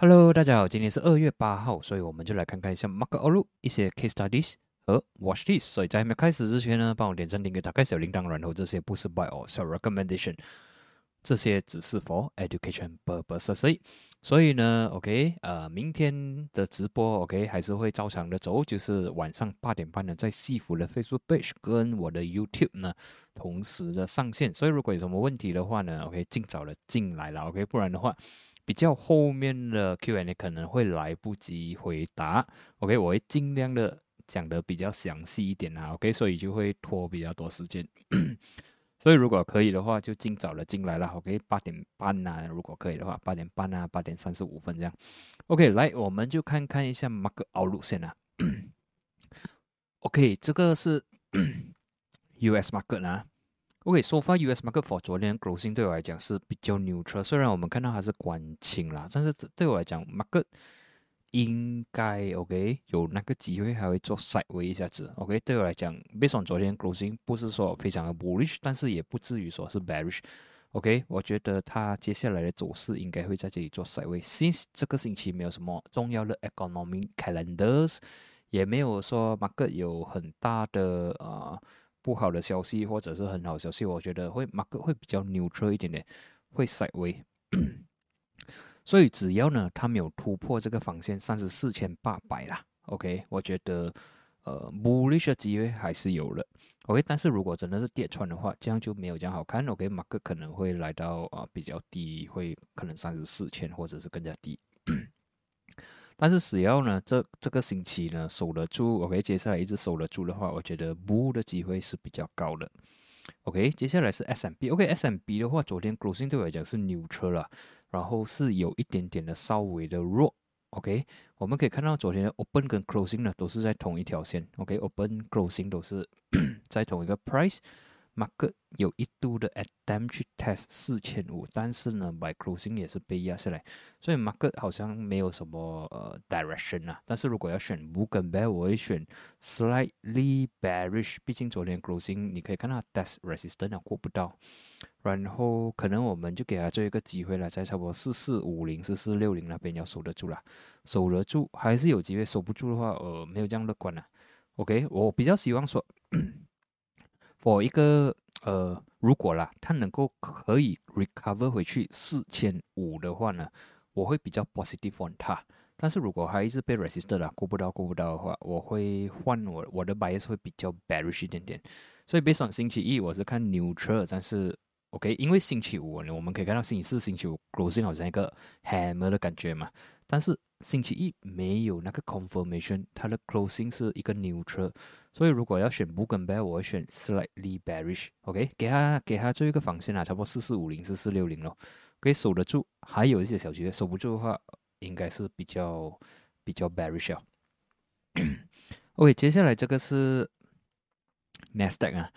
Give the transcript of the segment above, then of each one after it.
Hello，大家好，今天是二月八号，所以我们就来看看一下 Mark Olu 一些 Case Studies 和 Watch this。所以在还没开始之前呢，帮我点赞、订阅、打开小铃铛，然后这些不是 Buy or Sell Recommendation，这些只是 For Education purposes。所以呢，OK，呃，明天的直播 OK 还是会照常的走，就是晚上八点半呢，在西服的 Facebook Page 跟我的 YouTube 呢同时的上线。所以如果有什么问题的话呢，OK，尽早的进来了，OK，不然的话。比较后面的 Q&A 可能会来不及回答，OK，我会尽量的讲的比较详细一点啊，OK，所以就会拖比较多时间，所以如果可以的话，就尽早的进来了，OK，八点半啊，如果可以的话，八点半啊，八点三十五分这样，OK，来，我们就看看一下 Mark 奥路线啊，OK，这个是 US Market 啊。OK，so far US market for 昨天 closing 对我来讲是比较 neutral，虽然我们看到它是关清啦，但是对我来讲 market 应该 OK 有那个机会还会做 side way 一下子。OK，对我来讲，based on 昨天 closing 不是说非常的 bullish，但是也不至于说是 bearish。OK，我觉得它接下来的走势应该会在这里做 side way。Since 这个星期没有什么重要的 economic calendars，也没有说 market 有很大的啊。不好的消息或者是很好消息，我觉得会马克会比较 neutral 一点点，会 side。所以只要呢，它没有突破这个防线三十四千八百啦，OK，我觉得呃 bullish 的机会还是有了，OK。但是如果真的是跌穿的话，这样就没有这样好看，OK，马克可能会来到啊比较低，会可能三十四千或者是更加低。但是只要呢，这这个星期呢守得住，OK，接下来一直守得住的话，我觉得 bull 的机会是比较高的。OK，接下来是 SMB，OK，SMB 的话，昨天 closing 对我来讲是 new 车了，然后是有一点点的稍微的弱。OK，我们可以看到昨天的 open 跟 closing 呢都是在同一条线。OK，open closing 都是 在同一个 price。Market 有一度的 attempt 去 test 四千五，但是呢，by closing 也是被压下来，所以 market 好像没有什么呃 direction 啊。但是如果要选 bull 跟 bear，我会选 slightly bearish，毕竟昨天 closing 你可以看到 test resistance 过不到，然后可能我们就给他做一个机会了，在差不多四四五零、四四六零那边要守得住了，守得住还是有机会，守不住的话，呃，没有这样乐观了。OK，我比较希望说。我一个呃，如果啦，它能够可以 recover 回去四千五的话呢，我会比较 positive on 它。但是如果它一直被 resisted 了，过不到过不到的话，我会换我我的 bias 会比较 bearish 一点点。所以 based on 星期一我是看 neutral，但是 OK，因为星期五呢，我们可以看到星期四、星期五 closing 好像一个 hammer 的感觉嘛，但是星期一没有那个 confirmation，它的 closing 是一个 neutral。所以如果要选 book and bear，我会选 slightly bearish。OK，给他给他做一个防线啊，差不多四四五零、四四六零咯，可以守得住。还有一些小机会，守不住的话，应该是比较比较 bearish 啊。OK，接下来这个是 Nasdaq 啊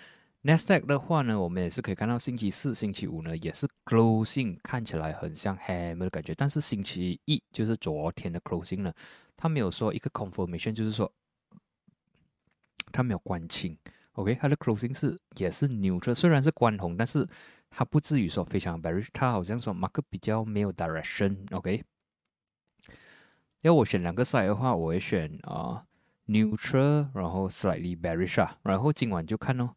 ，Nasdaq 的话呢，我们也是可以看到星期四、星期五呢也是 closing 看起来很像 hammer 的感觉，但是星期一就是昨天的 closing 呢，它没有说一个 confirmation，就是说。它没有关清，OK，它的 closing 是也是 neutral，虽然是关红，但是它不至于说非常 bearish，它好像说 mark 比较没有 direction，OK。要我选两个 side 的话，我会选啊 neutral，然后 slightly bearish 啊，然后今晚就看哦，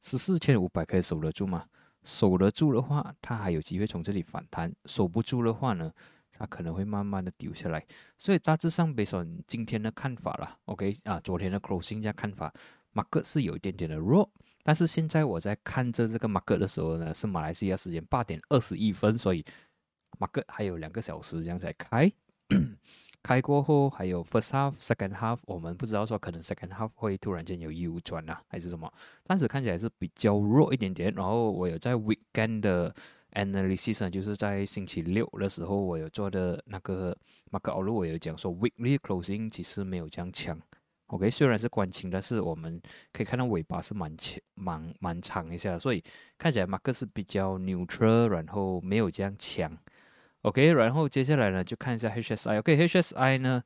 十四千五百可以守得住吗？守得住的话，它还有机会从这里反弹；守不住的话呢？它可能会慢慢的丢下来，所以大致上，based on 今天的看法啦，OK 啊，昨天的 closing 加看法，market 是有一点点的弱，但是现在我在看着这个 mark 的时候呢，是马来西亚时间八点二十一分，所以 market 还有两个小时这样才开，开过后还有 first half、second half，我们不知道说可能 second half 会突然间有 U 转啊，还是什么，但是看起来是比较弱一点点，然后我有在 weekend 的。Analysis，就是在星期六的时候，我有做的那个 Mark o u t l 我有讲说 weekly closing 其实没有这样强。OK，虽然是关清，但是我们可以看到尾巴是蛮长、蛮蛮长一下，所以看起来马克是比较 neutral，然后没有这样强。OK，然后接下来呢，就看一下 HSI。OK，HSI 呢，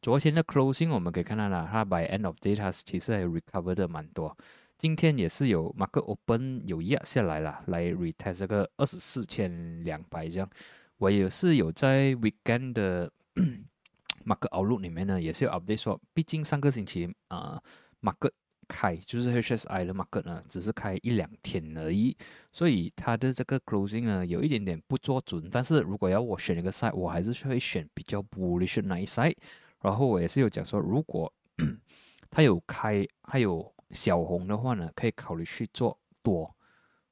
昨天的 closing 我们可以看到了，它 by end of day 它其实还 recover 的蛮多。今天也是有 market open 有压下来了，来 retest 这个二十四千两百这样。我也是有在 weekend 的 market outlook 里面呢，也是有 update 说，毕竟上个星期啊 market 开就是 HSI 的 market 呢，只是开一两天而已，所以它的这个 closing 呢有一点点不做准。但是如果要我选一个 side，我还是会选比较 bullish 那一 side。然后我也是有讲说，如果 它有开还有小红的话呢，可以考虑去做多。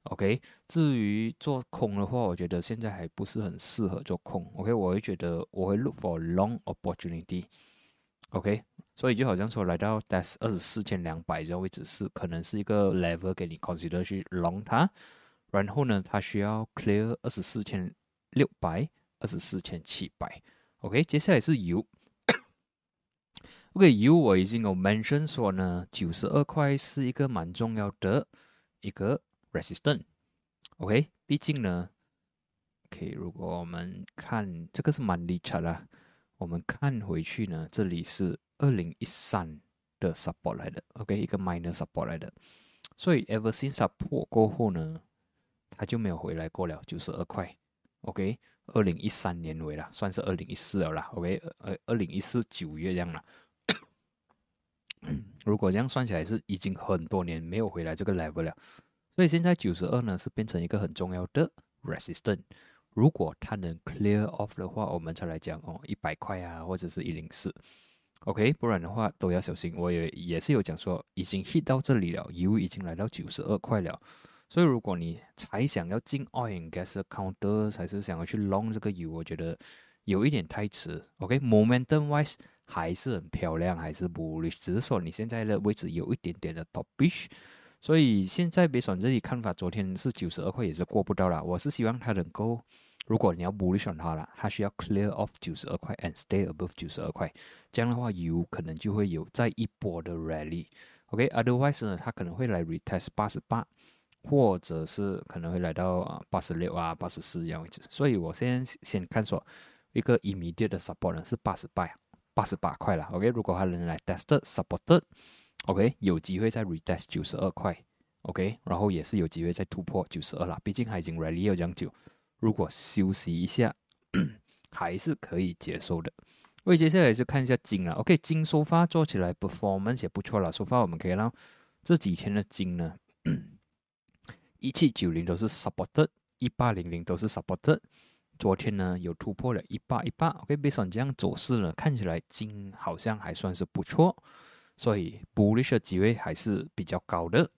OK，至于做空的话，我觉得现在还不是很适合做空。OK，我会觉得我会 look for long opportunity。OK。所以就好像说，来到 DAS 二十四千两百这个位置是可能是一个 level 给你 consider 去 long 它，然后呢，它需要 clear 二十四千六百、二十四千七百。OK，接下来是油。OK，油我已经有 mention 说呢，九十二块是一个蛮重要的一个 resistance。OK，毕竟呢，OK，如果我们看这个是蛮厉害的，我们看回去呢，这里是。二零一三的 support 来的，OK，一个 minor support 来的，所以 ever since 它破过后呢，它就没有回来过了，九十二块，OK，二零一三年尾了，算是二零一四了啦，OK，呃，二零一四九月这样了。如果这样算起来是已经很多年没有回来这个 level 了，所以现在九十二呢是变成一个很重要的 resistance。如果它能 clear off 的话，我们才来讲哦，一百块啊，或者是一零四。OK，不然的话都要小心。我也也是有讲说，已经 hit 到这里了，油已经来到九十二块了。所以如果你才想要进 oil and gas counter，还是想要去 long 这个油，我觉得有一点太迟。OK，momentum wise 还是很漂亮，还是 bullish，只是说你现在的位置有一点点的 topish。所以现在别选这里看法，昨天是九十二块也是过不到了。我是希望它能够。如果你要 bullish on 它了，它需要 clear off 九十二块 and stay above 九十二块，这样的话有可能就会有再一波的 rally。OK，otherwise 呢，它可能会来 retest 八十八，或者是可能会来到啊八十六啊八十四这样位置。所以我先先看说一个 immediate 的 support 呢是八十八八十八块了。OK，如果它能来 test supported，OK，有机会再 retest 九十二块。OK，然后也是有机会再突破九十二了，毕竟它已经 rally 了这样久。如果休息一下，还是可以接受的。为接下来就看一下金了。OK，金收发做起来 performance 也不错了。收发我们可以让这几天的金呢，一七九零都是 supported，一八零零都是 supported。昨天呢有突破了一八一八。O.K. 被上这样走势呢，看起来金好像还算是不错，所以 bullish 的机会还是比较高的。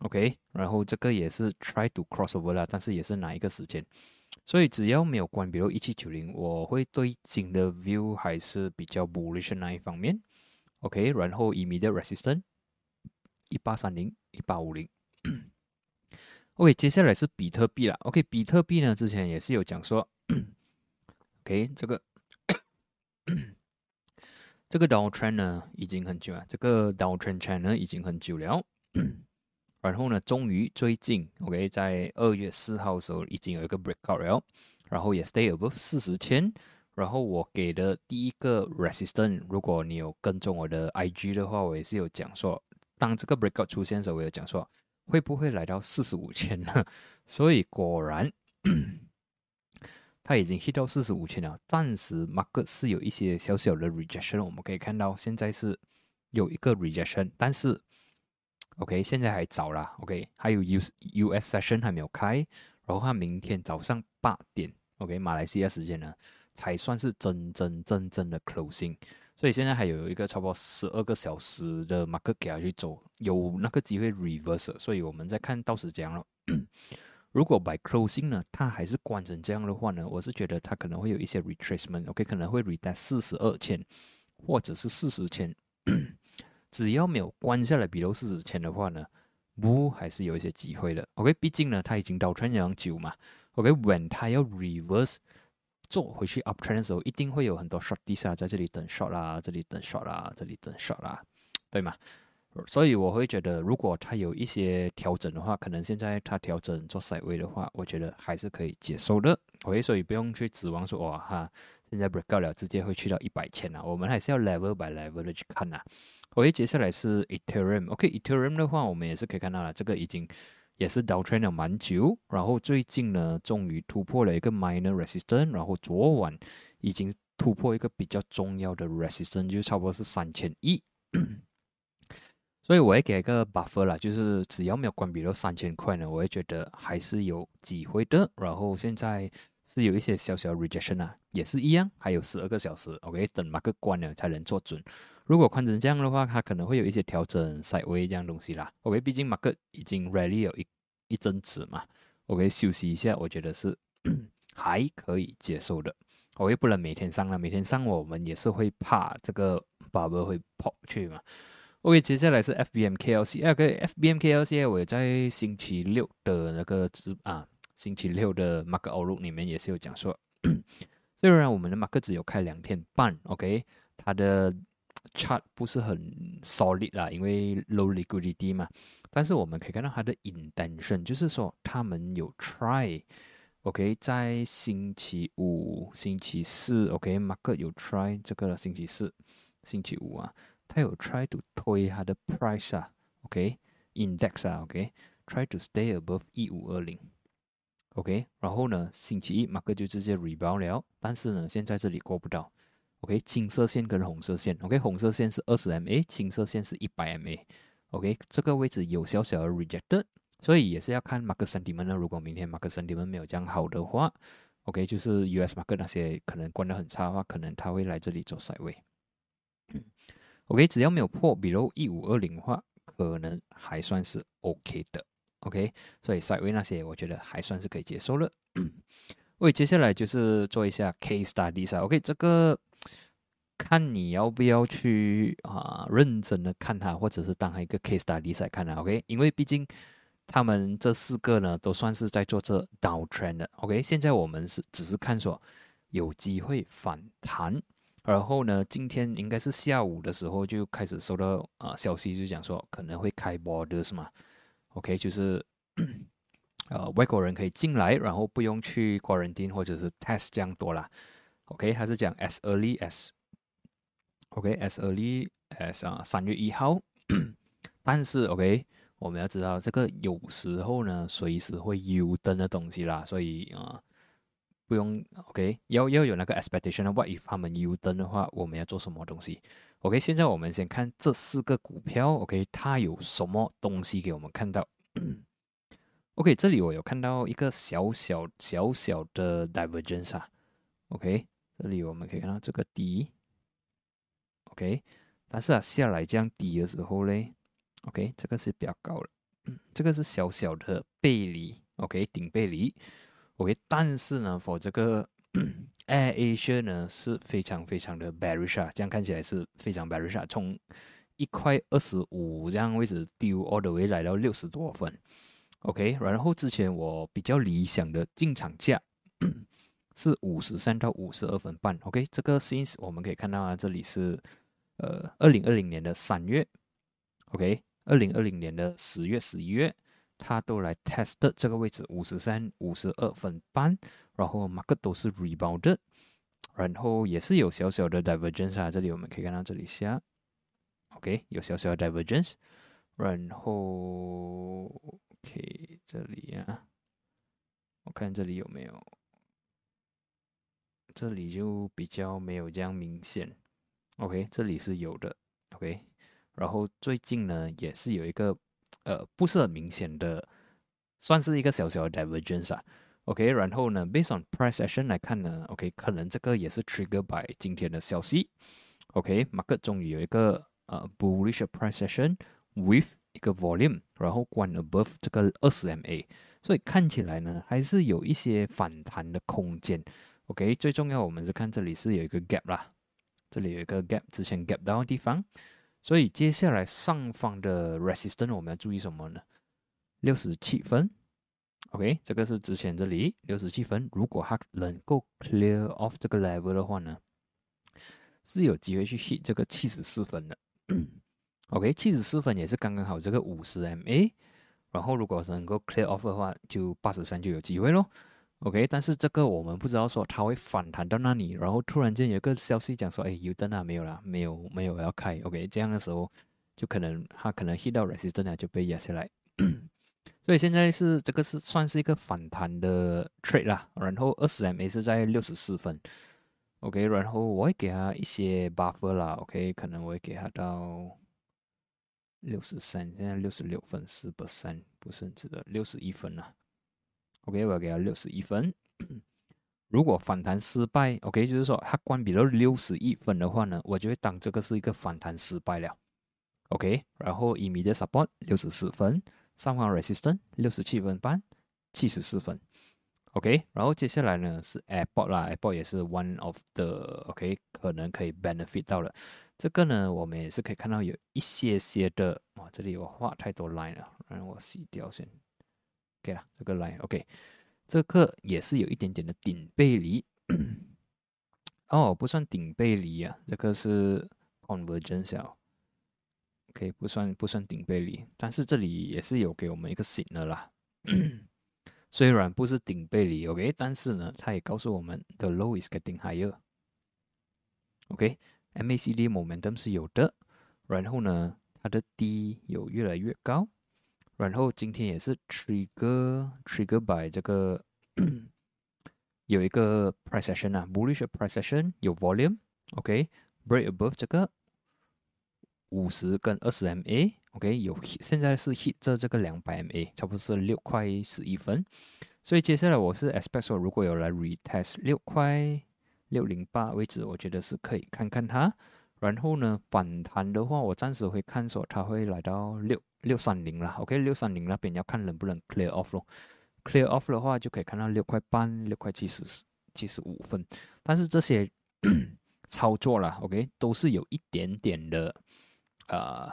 OK，然后这个也是 try to crossover 了，但是也是哪一个时间？所以只要没有关，比如一七九零，我会对金的 view 还是比较 bullish 那一方面。OK，然后 immediate resistance 一八三零、一八五零。OK，接下来是比特币了。OK，比特币呢，之前也是有讲说，OK，这个这个 downtrend 呢已经很久了，这个 downtrend trend 呢已经很久了。然后呢，终于最近，OK，在二月四号的时候已经有一个 breakout 了，然后也 stay above 四十千。然后我给的第一个 resistance，如果你有跟踪我的 IG 的话，我也是有讲说，当这个 breakout 出现的时候，我有讲说会不会来到四十五千呢？所以果然，它已经 hit 到四十五千了。暂时 market 是有一些小小的 rejection，我们可以看到现在是有一个 rejection，但是。OK，现在还早啦。OK，还有 US US session 还没有开，然后它明天早上八点，OK，马来西亚时间呢，才算是真真正正的 closing。所以现在还有一个差不多十二个小时的 market 给它去走，有那个机会 reverse。所以我们再看到时间了。如果 by closing 呢，它还是关成这样的话呢，我是觉得它可能会有一些 retracement。OK，可能会 retest 四十二千，或者是四十千。只要没有关下来比如四十千的话呢，不还是有一些机会的。OK，毕竟呢，它已经倒穿两久嘛。OK，when 它要 reverse 做回去 up trend 的时候，一定会有很多 short d i s 在这里等 short 啦，这里等 short 啦，这里等 short 啦，对吗？所以我会觉得，如果它有一些调整的话，可能现在它调整做 side way 的话，我觉得还是可以接受的。OK，所以不用去指望说哇哈，现在 break out 了，直接会去到一百千啊。我们还是要 level by level 的去看呐。OK，接下来是 Ethereum。OK，Ethereum 的话，我们也是可以看到了，这个已经也是 downtrend 了蛮久，然后最近呢，终于突破了一个 minor resistance，然后昨晚已经突破一个比较重要的 resistance，就差不多是三千一。所以我会给一个 buffer 啦，就是只要没有关闭到三千块呢，我会觉得还是有机会的。然后现在是有一些小小 rejection 啊，也是一样，还有十二个小时，OK，等那个关了才能做准。如果换成这样的话，它可能会有一些调整 side way 这样东西啦。OK，毕竟 market 已经 rally 有一一阵子嘛，OK，休息一下，我觉得是 还可以接受的。我也不能每天上了，每天上我们也是会怕这个 bubble 会跑去嘛。OK，接下来是 FBMKLC，OK，FBMKLC 我也在星期六的那个直啊，星期六的 Mark Outlook 里面也是有讲说，虽然我们的 Mark 只有开两天半，OK，它的 chart 不是很 solid 啦，因为 low liquidity 嘛，但是我们可以看到它的 intention，就是说他们有 try，OK，在星期五、星期四，OK，Mark 有 try 这个星期四、星期五啊。他有 try to 推它的 price 啊，OK，index 啊，OK，try to stay above 一五二零，OK，然后呢，星期一马克就直接 rebound 了，但是呢，现在这里过不到，OK，青色线跟红色线，OK，红色线是二十 MA，青色线是一百 MA，OK，这个位置有小小的 rejected，所以也是要看马克 sentiment 呢。如果明天马克 sentiment 没有这样好的话，OK，就是 US 马克那些可能关得很差的话，可能他会来这里做 side way。OK，只要没有破，比如一五二零的话，可能还算是 OK 的。OK，所以 side way 那些我觉得还算是可以接受了。喂，接下来就是做一下 case study 啊。OK，这个看你要不要去啊认真的看它，或者是当一个 case study 来看它。OK，因为毕竟他们这四个呢都算是在做这 downtrend 的。OK，现在我们是只是看说有机会反弹。然后呢，今天应该是下午的时候就开始收到啊消息，就讲说可能会开 border 是吗？OK，就是 呃外国人可以进来，然后不用去 quarantine 或者是 test 这样多啦。OK，他是讲 as early as OK，as early as 啊三月一号。但是 OK，我们要知道这个有时候呢随时会 U 登的东西啦，所以啊。不用，OK，要要有那个 expectation 的话，if 他们 U 登的话，我们要做什么东西？OK，现在我们先看这四个股票，OK，它有什么东西给我们看到？OK，这里我有看到一个小小小小的 divergence 啊，OK，这里我们可以看到这个低，OK，但是啊下来这样低的时候嘞，OK，这个是比较高的，嗯，这个是小小的背离，OK，顶背离。OK，但是呢，for 这个 Air Asia 呢是非常非常的 bearish 啊，这样看起来是非常 bearish 啊，从一块二十五这样位置丢 all the way 来到六十多分，OK，然后之前我比较理想的进场价是五十三到五十二分半，OK，这个 since 我们可以看到啊，这里是呃二零二零年的三月，OK，二零二零年的十月十一月。它都来 test 这个位置五十三、五十二分半，然后每个都是 rebound，然后也是有小小的 divergence 啊，这里我们可以看到这里下，OK 有小小的 divergence，然后 OK 这里啊，我看这里有没有，这里就比较没有这样明显，OK 这里是有的，OK，然后最近呢也是有一个。呃，不是很明显的，算是一个小小的 divergence 啊。OK，然后呢，based on price action 来看呢，OK，可能这个也是 trigger by 今天的消息。OK，market 终于有一个呃 bullish price action with 一个 volume，然后关 above 这个二十 MA，所以看起来呢还是有一些反弹的空间。OK，最重要我们是看这里是有一个 gap 啦，这里有一个 gap，之前 gap 到的地方。所以接下来上方的 resistance 我们要注意什么呢？六十七分，OK，这个是之前这里六十七分，如果它能够 clear off 这个 level 的话呢，是有机会去 hit 这个七十四分的。OK，七十四分也是刚刚好这个五十 MA，然后如果能够 clear off 的话，就八十三就有机会咯。OK，但是这个我们不知道说它会反弹到那里，然后突然间有个消息讲说，哎，油灯啊没有了，没有没有要开。OK，这样的时候就可能它可能 hit 到 resistance 就被压下来。所以现在是这个是算是一个反弹的 trade 啦，然后二十 MA 是在六十四分，OK，然后我会给他一些 buffer 啦，OK，可能我会给他到六十三，现在六十六分，四百三不是很值得，六十一分啦，OK，我要给他六十一分。如果反弹失败，OK，就是说它关闭了六十一分的话呢，我就会当这个是一个反弹失败了，OK。然后 immediate support 六十四分，上方 resistance 六十七分半，七十四分，OK。然后接下来呢是 airport 啦，airport 也是 one of the OK 可能可以 benefit 到了。这个呢，我们也是可以看到有一些些的，哇，这里我画太多 line 了，让我洗掉先，OK 了，这个 line OK。这个也是有一点点的顶背离，哦，不算顶背离啊，这个是 convergence 哦，OK，不算不算顶背离，但是这里也是有给我们一个醒了啦，虽然不是顶背离，OK，但是呢，它也告诉我们 the low is getting higher，OK，MACD momentum 是有的，然后呢，它的低有越来越高。然后今天也是 trigger trigger by 这个有一个 price action 啊，bullish price action 有 volume，OK，break above 这个五十跟二十 MA，OK 有现在是 hit 这这个两百 MA，差不多是六块十一分，所以接下来我是 expect 说如果有来 retest 六块六零八位置，我觉得是可以看看它。然后呢，反弹的话，我暂时会看说它会来到六。六三零啦，OK，六三零那边要看能不能 clear off 咯。clear off 的话，就可以看到六块半、六块七十七十五分。但是这些 操作啦 o k 都是有一点点的呃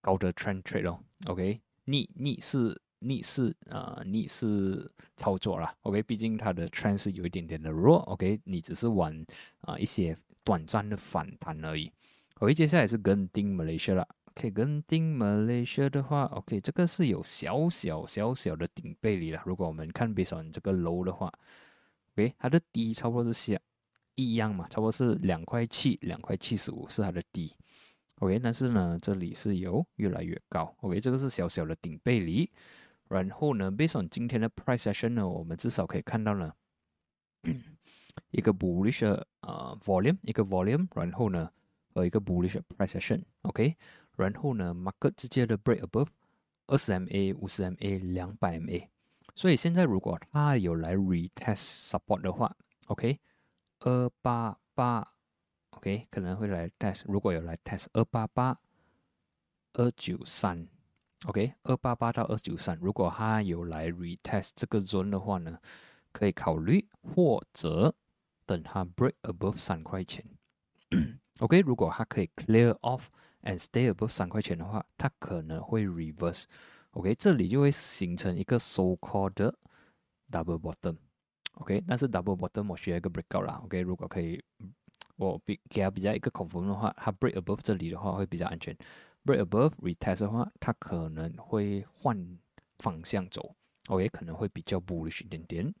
高的 trend trade 咯，OK，逆逆势逆势呃逆势操作啦，OK，毕竟它的 trend 是有一点点的弱，OK，你只是玩啊一些短暂的反弹而已。OK，接下来是跟丁 Malaysia 了。OK，跟丁 Malaysia 的话，OK，这个是有小小小小的顶背离了。如果我们看 based on 这个 low 的话，OK，它的低差不多是像一样嘛，差不多是两块七，两块七十五是它的低。OK，但是呢，这里是有越来越高。OK，这个是小小的顶背离。然后呢，Bison 今天的 price session 呢，我们至少可以看到呢，一个 bullish 呃 volume，一个 volume，然后呢，和一个 bullish price session，OK。然后呢，market 直接的 break above 二十 MA、五十 MA、两百 MA，所以现在如果它有来 retest support 的话，OK，二八八，OK，可能会来 test，如果有来 test 二八八、二九三，OK，二八八到二九三，如果它有来 retest 这个 zone 的话呢，可以考虑或者等它 break above 三块钱，OK，如果它可以 clear off。And stay above 三块钱的话，它可能会 reverse，OK，这里就会形成一个 so called double bottom，OK，但是 double bottom 我需要一个 breakout 啦，OK，如果可以，我比给它比较一个 confirm 的话，它 break above 这里的话会比较安全，break above retest 的话，它可能会换方向走，OK，可能会比较 bullish 一点点，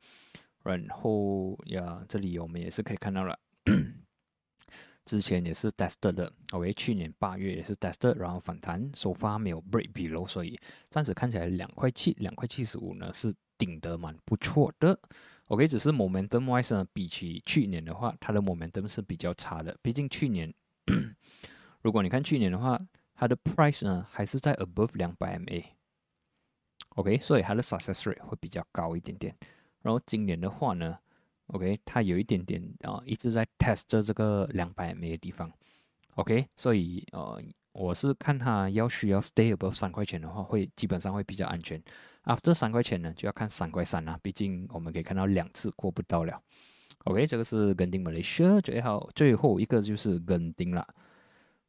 然后呀，这里我们也是可以看到了。之前也是 tested 的，OK，去年八月也是 tested，然后反弹，首发没有 break below，所以暂时看起来两块七、两块七十五呢是顶得蛮不错的，OK，只是 momentum wise 呢，比起去年的话，它的 momentum 是比较差的，毕竟去年，如果你看去年的话，它的 price 呢还是在 above 两百 MA，OK，所以它的 success rate 会比较高一点点，然后今年的话呢。OK，它有一点点啊，一直在 test 这这个两百 MA 的地方。OK，所以呃，我是看它要需要 stay above 三块钱的话，会基本上会比较安全。After 三块钱呢，就要看三块三了，毕竟我们可以看到两次过不到了。OK，这个是跟丁 Malaysia 最好最后一个就是跟丁了。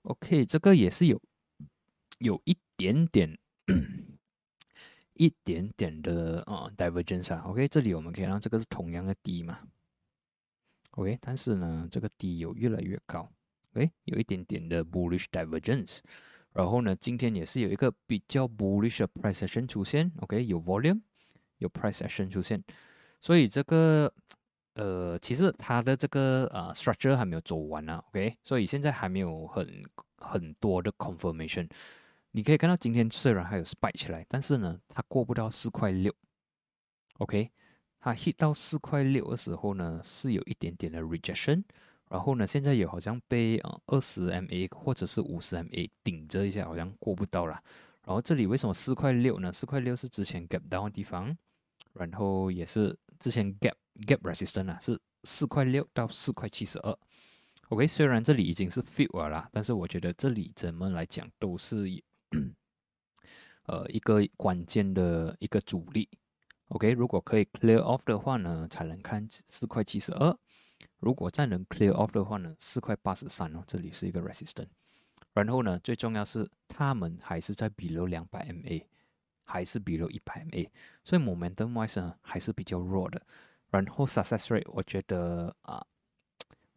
OK，这个也是有有一点点。一点点的啊，divergence 啊，OK，这里我们可以让这个是同样的低嘛，OK，但是呢，这个低有越来越高，OK，有一点点的 bullish divergence，然后呢，今天也是有一个比较 bullish 的 price action 出现，OK，有 volume，有 price action 出现，所以这个呃，其实它的这个啊 structure 还没有走完啊，OK，所以现在还没有很很多的 confirmation。你可以看到今天虽然还有 spike 起来，但是呢，它过不到四块六。OK，它 hit 到四块六的时候呢，是有一点点的 rejection。然后呢，现在有好像被呃二十 MA 或者是五十 MA 顶着一下，好像过不到了。然后这里为什么四块六呢？四块六是之前 gap down 的地方，然后也是之前 gap gap resistance 啊，是四块六到四块七十二。OK，虽然这里已经是 fill 了啦，但是我觉得这里怎么来讲都是呃一个关键的一个阻力。OK，如果可以 clear off 的话呢，才能看四块七十二。如果再能 clear off 的话呢，四块八十三哦，这里是一个 resistance。然后呢，最重要是他们还是在 below 两百 MA，还是 below 一百 MA，所以 momentum wise 呢还是比较弱的。然后 success rate 我觉得啊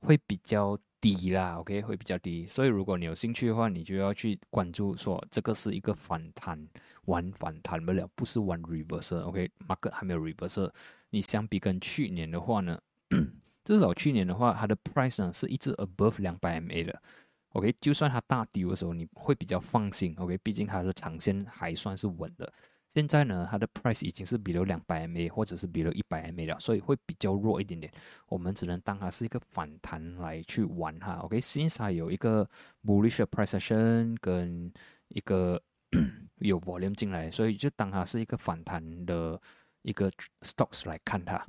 会比较低啦，OK 会比较低。所以如果你有兴趣的话，你就要去关注说这个是一个反弹，玩反弹不了，不是玩 reversal。OK，market 还没有 reversal。你相比跟去年的话呢？至少去年的话，它的 price 呢是一直 above 两百 MA 的，OK，就算它大跌的时候，你会比较放心，OK，毕竟它的长线还算是稳的。现在呢，它的 price 已经是比如两百 MA 或者是比如一百 MA 了，所以会比较弱一点点。我们只能当它是一个反弹来去玩哈，OK，现在有一个 bullish price action 跟一个 有 volume 进来，所以就当它是一个反弹的一个 stocks 来看它。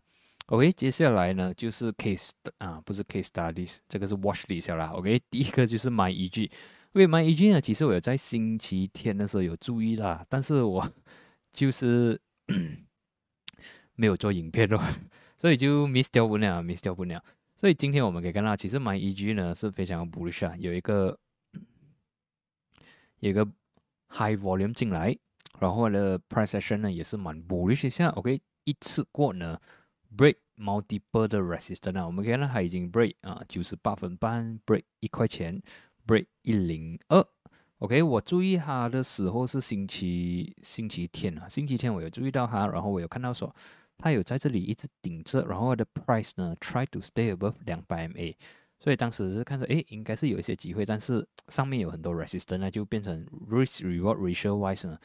OK，接下来呢就是 case 啊，不是 case studies，这个是 watch list 啦。OK，第一个就是买一句，因为买一句呢，其实我有在星期天的时候有注意啦，但是我就是没有做影片咯，所以就 miss 掉不了，miss 掉不了。所以今天我们可以看到，其实买 E G 呢是非常 bullish 啊，有一个有一个 high volume 进来，然后呢 price action 呢也是蛮 bullish 一下。OK，一次过呢。break multiple 的 resistance 啊，我们可以看到它已经 break 啊九十八分半，break 一块钱，break 一零二。OK，我注意它的时候是星期星期天啊，星期天我有注意到它，然后我有看到说它有在这里一直顶着，然后它的 price 呢 try to stay above 两百 MA，所以当时是看着诶应该是有一些机会，但是上面有很多 resistance，那就变成 risk reward ratio wise 呢，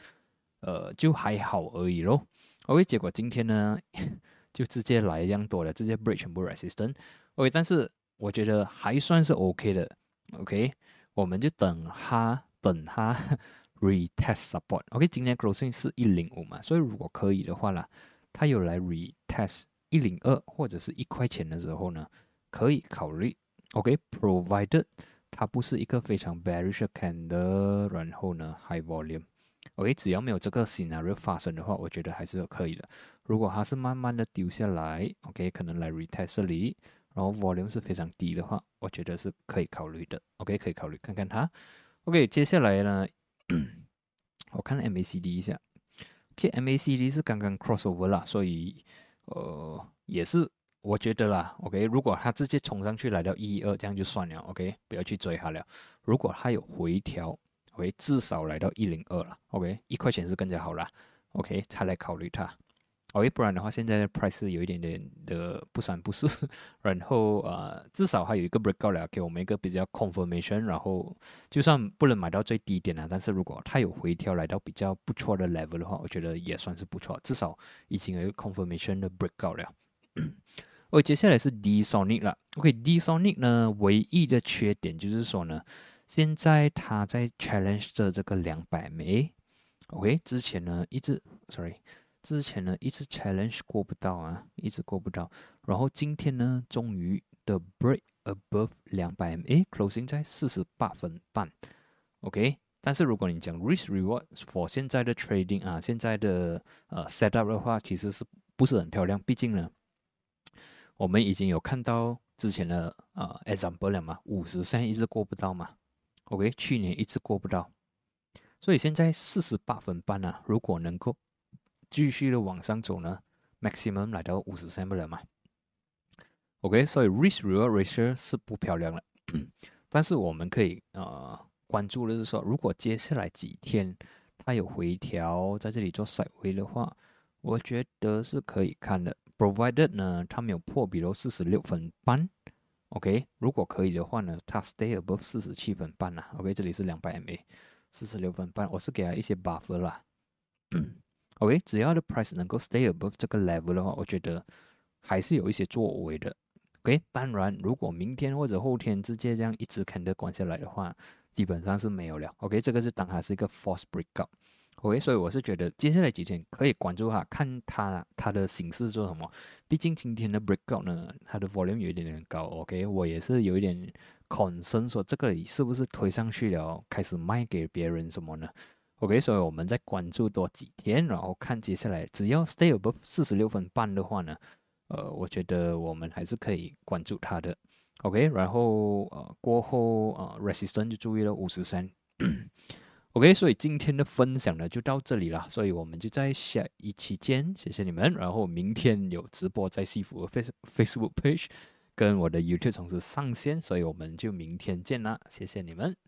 呃就还好而已咯。OK，结果今天呢？就直接来这样多了，直接 break 全部 resistance。OK，但是我觉得还算是 OK 的。OK，我们就等它，等它 retest support。OK，今天 closing 是一零五嘛，所以如果可以的话啦，它有来 retest 一零二或者是一块钱的时候呢，可以考虑。OK，provided 它不是一个非常 bearish candle，然后呢 high volume。OK，只要没有这个 scenario 发生的话，我觉得还是可以的。如果它是慢慢的丢下来，OK，可能来 retest 这里，然后 volume 是非常低的话，我觉得是可以考虑的。OK，可以考虑看看它。OK，接下来呢，我看 MACD 一下。OK，MACD 是刚刚 crossover 啦，所以呃也是我觉得啦。OK，如果它直接冲上去来到一二，这样就算了。OK，不要去追它了。如果它有回调，OK，至少来到一零二了。OK，一块钱是更加好啦。OK，才来考虑它。哦，不然的话，现在的 price 有一点点的不三不四，然后呃，至少还有一个 breakout 了，给我们一个比较 confirmation，然后就算不能买到最低点啊，但是如果它有回调来到比较不错的 level 的话，我觉得也算是不错，至少已经有一个 confirmation 的 breakout 了。OK，接下来是 D Sonic 了。OK，D Sonic 呢，唯一的缺点就是说呢，现在它在 challenge 着这个两百枚。OK，之前呢一直，sorry。之前呢一直 challenge 过不到啊，一直过不到。然后今天呢，终于的 break above 两百 MA，closing 在四十八分半。OK，但是如果你讲 risk reward for 现在的 trading 啊，现在的呃 setup 的话，其实是不是很漂亮？毕竟呢，我们已经有看到之前的呃 example 了嘛，五十三一直过不到嘛。OK，去年一直过不到，所以现在四十八分半啊，如果能够继续的往上走呢，maximum 来到五十三不了嘛？OK，所以 risk reward ratio 是不漂亮的。但是我们可以呃关注的是说，如果接下来几天它有回调，在这里做 side way 的话，我觉得是可以看的。Provided 呢，它没有破比如四十六分半，OK，如果可以的话呢，它 stay above 四十七分半啊。OK，这里是两百 MA。四十六分半，我是给他一些 buffer 啦。OK，只要的 price 能够 stay above 这个 level 的话，我觉得还是有一些作为的。OK，当然，如果明天或者后天直接这样一直看的关下来的话，基本上是没有了。OK，这个是当它是一个 force breakout。OK，所以我是觉得接下来几天可以关注它，看它它的形式做什么。毕竟今天的 breakout 呢，它的 volume 有一点点高。OK，我也是有一点 concern，说这个是不是推上去了，开始卖给别人什么呢？OK，所以我们再关注多几天，然后看接下来，只要 stay above 四十六分半的话呢？呃，我觉得我们还是可以关注它的，OK，然后呃过后呃 resistance 就注意了五十三，OK，所以今天的分享呢就到这里了，所以我们就在下一期见，谢谢你们，然后明天有直播在西服 Face Facebook page 跟我的 YouTube 同时上线，所以我们就明天见啦，谢谢你们。